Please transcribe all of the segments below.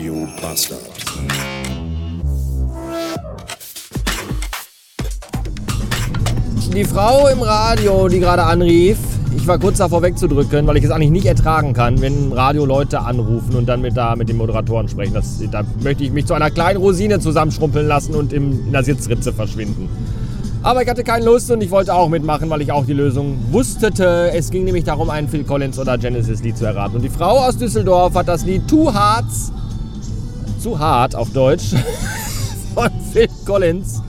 Radio Bastard. Die Frau im Radio, die gerade anrief, ich war kurz davor wegzudrücken, weil ich es eigentlich nicht ertragen kann, wenn im Radio Leute anrufen und dann mit, da, mit den Moderatoren sprechen. Das, da möchte ich mich zu einer kleinen Rosine zusammenschrumpeln lassen und im, in der Sitzritze verschwinden. Aber ich hatte keine Lust und ich wollte auch mitmachen, weil ich auch die Lösung wusste. Es ging nämlich darum, ein Phil Collins oder Genesis-Lied zu erraten. Und die Frau aus Düsseldorf hat das Lied Too Hearts, zu hart auf Deutsch, von Phil Collins.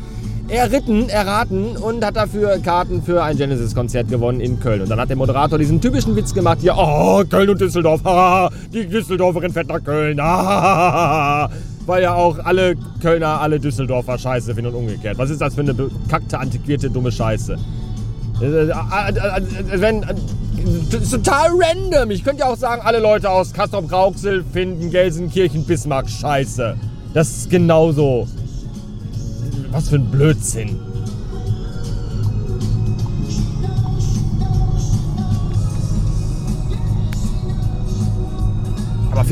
Erritten, erraten und hat dafür Karten für ein Genesis-Konzert gewonnen in Köln. Und dann hat der Moderator diesen typischen Witz gemacht, hier, oh, Köln und Düsseldorf, haha, die Düsseldorferin fährt nach Köln, haha, weil ja auch alle Kölner alle Düsseldorfer Scheiße finden und umgekehrt. Was ist das für eine bekackte, antiquierte, dumme Scheiße? Äh, äh, äh, wenn, das ist total random. Ich könnte ja auch sagen, alle Leute aus Kastrop-Rauxel finden Gelsenkirchen Bismarck scheiße. Das ist genauso. Was für ein Blödsinn.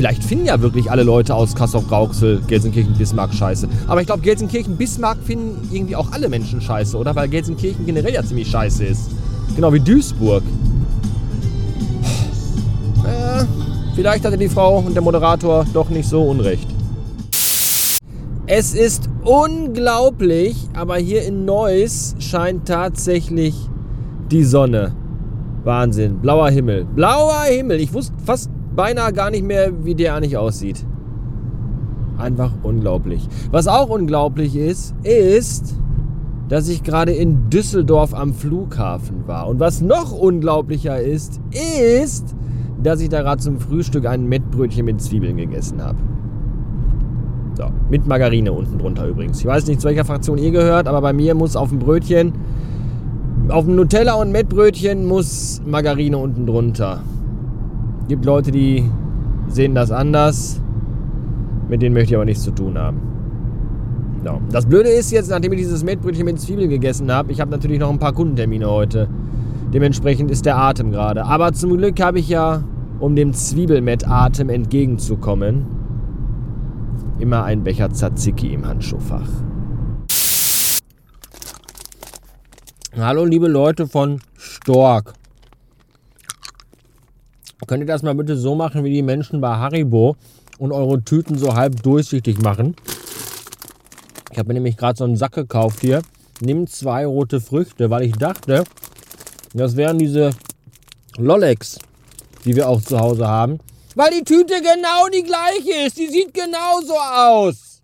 Vielleicht finden ja wirklich alle Leute aus Kassel-Rauxel Gelsenkirchen-Bismarck scheiße. Aber ich glaube, Gelsenkirchen-Bismarck finden irgendwie auch alle Menschen scheiße, oder? Weil Gelsenkirchen generell ja ziemlich scheiße ist. Genau wie Duisburg. Naja, vielleicht hatte die Frau und der Moderator doch nicht so unrecht. Es ist unglaublich, aber hier in Neuss scheint tatsächlich die Sonne. Wahnsinn. Blauer Himmel. Blauer Himmel. Ich wusste fast beinahe gar nicht mehr, wie der eigentlich aussieht. Einfach unglaublich. Was auch unglaublich ist, ist, dass ich gerade in Düsseldorf am Flughafen war. Und was noch unglaublicher ist, ist, dass ich da gerade zum Frühstück ein Mettbrötchen mit Zwiebeln gegessen habe. So, mit Margarine unten drunter übrigens. Ich weiß nicht, zu welcher Fraktion ihr gehört, aber bei mir muss auf dem Brötchen, auf dem Nutella und Mettbrötchen muss Margarine unten drunter. Gibt Leute, die sehen das anders. Mit denen möchte ich aber nichts zu tun haben. So. Das Blöde ist jetzt, nachdem ich dieses Mettbrötchen mit Zwiebeln gegessen habe, ich habe natürlich noch ein paar Kundentermine heute. Dementsprechend ist der Atem gerade. Aber zum Glück habe ich ja, um dem Zwiebelmettatem entgegenzukommen, immer ein Becher Tzatziki im Handschuhfach. Hallo liebe Leute von Stork. Könnt ihr das mal bitte so machen wie die Menschen bei Haribo und eure Tüten so halb durchsichtig machen? Ich habe mir nämlich gerade so einen Sack gekauft hier. Nimm zwei rote Früchte, weil ich dachte, das wären diese Lollex, die wir auch zu Hause haben. Weil die Tüte genau die gleiche ist. Die sieht genauso aus.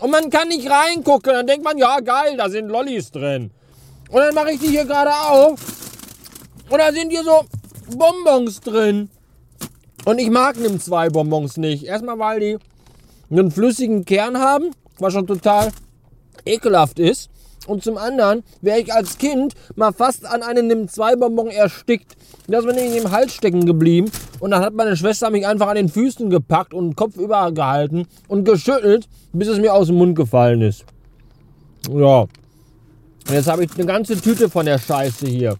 Und man kann nicht reingucken. Dann denkt man, ja geil, da sind Lollis drin. Und dann mache ich die hier gerade auf. Und da sind hier so Bonbons drin. Und ich mag nimm zwei Bonbons nicht. Erstmal, weil die einen flüssigen Kern haben, was schon total ekelhaft ist. Und zum anderen wäre ich als Kind mal fast an einem nimm zwei Bonbon erstickt. Das ist mir nämlich im Hals stecken geblieben. Und dann hat meine Schwester mich einfach an den Füßen gepackt und den Kopf übergehalten und geschüttelt, bis es mir aus dem Mund gefallen ist. Ja. Jetzt habe ich eine ganze Tüte von der Scheiße hier.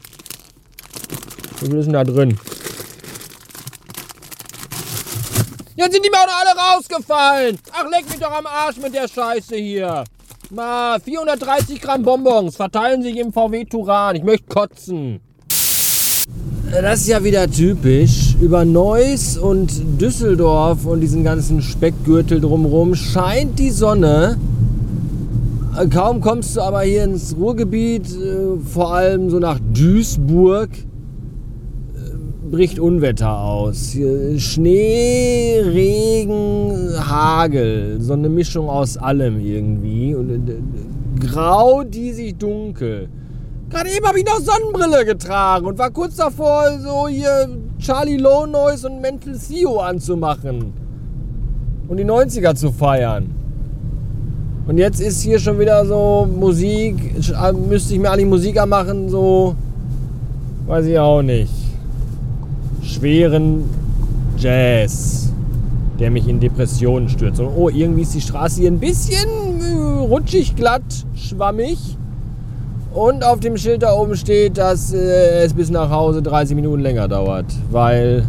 Wie viel ist denn da drin? Jetzt sind die noch alle rausgefallen. Ach, leck mich doch am Arsch mit der Scheiße hier. Mal 430 Gramm Bonbons verteilen sich im VW Turan. Ich möchte kotzen. Das ist ja wieder typisch. Über Neuss und Düsseldorf und diesen ganzen Speckgürtel drumherum scheint die Sonne. Kaum kommst du aber hier ins Ruhrgebiet, äh, vor allem so nach Duisburg, bricht Unwetter aus. Schnee, Regen, Hagel, so eine Mischung aus allem irgendwie. Und äh, grau, diesig, dunkel. Gerade eben habe ich noch Sonnenbrille getragen und war kurz davor, so hier Charlie Low Noise und Mental Theo anzumachen. Und die 90er zu feiern. Und jetzt ist hier schon wieder so Musik, äh, müsste ich mir eigentlich Musik anmachen, so, weiß ich auch nicht. Schweren Jazz, der mich in Depressionen stürzt. Und oh, irgendwie ist die Straße hier ein bisschen äh, rutschig, glatt, schwammig. Und auf dem Schild da oben steht, dass äh, es bis nach Hause 30 Minuten länger dauert, weil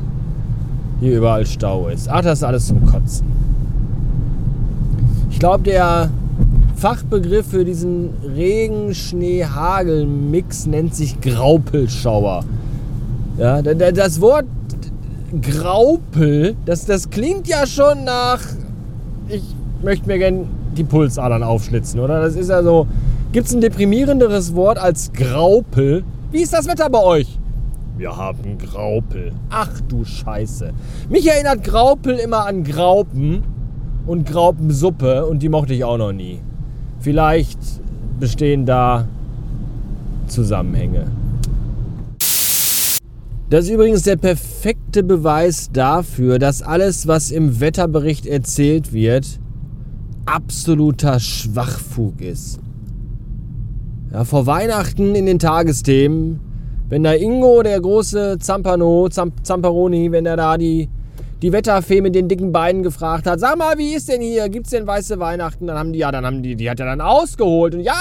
hier überall Stau ist. Ach, das ist alles zum Kotzen. glaube, der Fachbegriff für diesen Regen-Schnee-Hagel-Mix nennt sich Graupelschauer. Ja, das Wort Graupel, das, das klingt ja schon nach. Ich möchte mir gerne die Pulsadern aufschlitzen, oder? Das ist ja so. Gibt es ein deprimierenderes Wort als Graupel? Wie ist das Wetter bei euch? Wir haben Graupel. Ach du Scheiße. Mich erinnert Graupel immer an Graupen und Graupensuppe und die mochte ich auch noch nie. Vielleicht bestehen da Zusammenhänge. Das ist übrigens der perfekte Beweis dafür, dass alles, was im Wetterbericht erzählt wird, absoluter Schwachfug ist. Ja, vor Weihnachten in den Tagesthemen, wenn da Ingo, der große Zampano, Zamp Zamparoni, wenn er da die die Wetterfee mit den dicken Beinen gefragt hat, sag mal, wie ist denn hier? Gibt's denn weiße Weihnachten? Dann haben die, ja, dann haben die, die hat er dann ausgeholt und ja,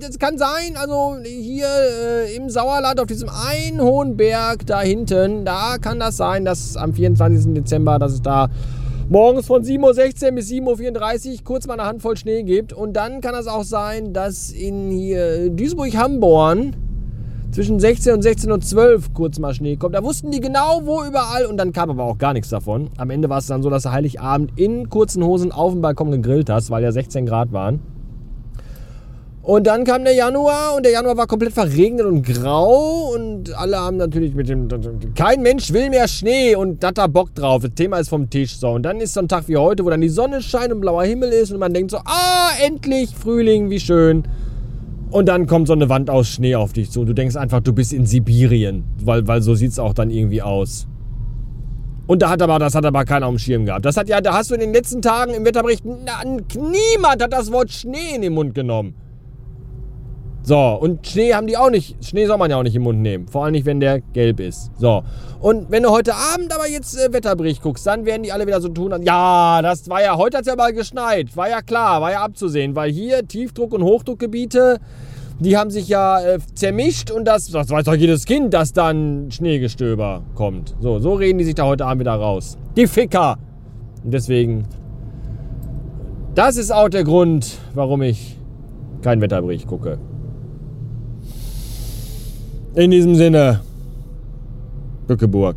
das kann sein, also hier äh, im Sauerland auf diesem einen hohen Berg da hinten, da kann das sein, dass am 24. Dezember, dass es da morgens von 7.16 Uhr bis 7.34 Uhr kurz mal eine Handvoll Schnee gibt. Und dann kann es auch sein, dass in hier Duisburg-Hamborn zwischen 16 und 16.12 Uhr kurz mal Schnee kommt. Da wussten die genau, wo überall und dann kam aber auch gar nichts davon. Am Ende war es dann so, dass du Heiligabend in kurzen Hosen auf dem Balkon gegrillt hast, weil ja 16 Grad waren. Und dann kam der Januar und der Januar war komplett verregnet und grau und alle haben natürlich mit dem. Kein Mensch will mehr Schnee und hat da Bock drauf. Das Thema ist vom Tisch so. Und dann ist so ein Tag wie heute, wo dann die Sonne scheint und blauer Himmel ist und man denkt so: Ah, endlich Frühling, wie schön. Und dann kommt so eine Wand aus Schnee auf dich zu. Und du denkst einfach, du bist in Sibirien. Weil, weil so sieht es auch dann irgendwie aus. Und da hat aber, das hat aber keiner auf dem Schirm gehabt. Das hat ja, da hast du in den letzten Tagen im Wetterbericht, niemand hat das Wort Schnee in den Mund genommen. So, und Schnee haben die auch nicht. Schnee soll man ja auch nicht im Mund nehmen. Vor allem nicht, wenn der gelb ist. So. Und wenn du heute Abend aber jetzt äh, Wetterbericht guckst, dann werden die alle wieder so tun. Ja, das war ja, heute hat es ja mal geschneit. War ja klar, war ja abzusehen. Weil hier Tiefdruck- und Hochdruckgebiete, die haben sich ja äh, zermischt und das, das weiß doch jedes Kind, dass dann Schneegestöber kommt. So, so reden die sich da heute Abend wieder raus. Die Ficker. Und deswegen, das ist auch der Grund, warum ich keinen Wetterbericht gucke. In diesem Sinne, Bückeburg.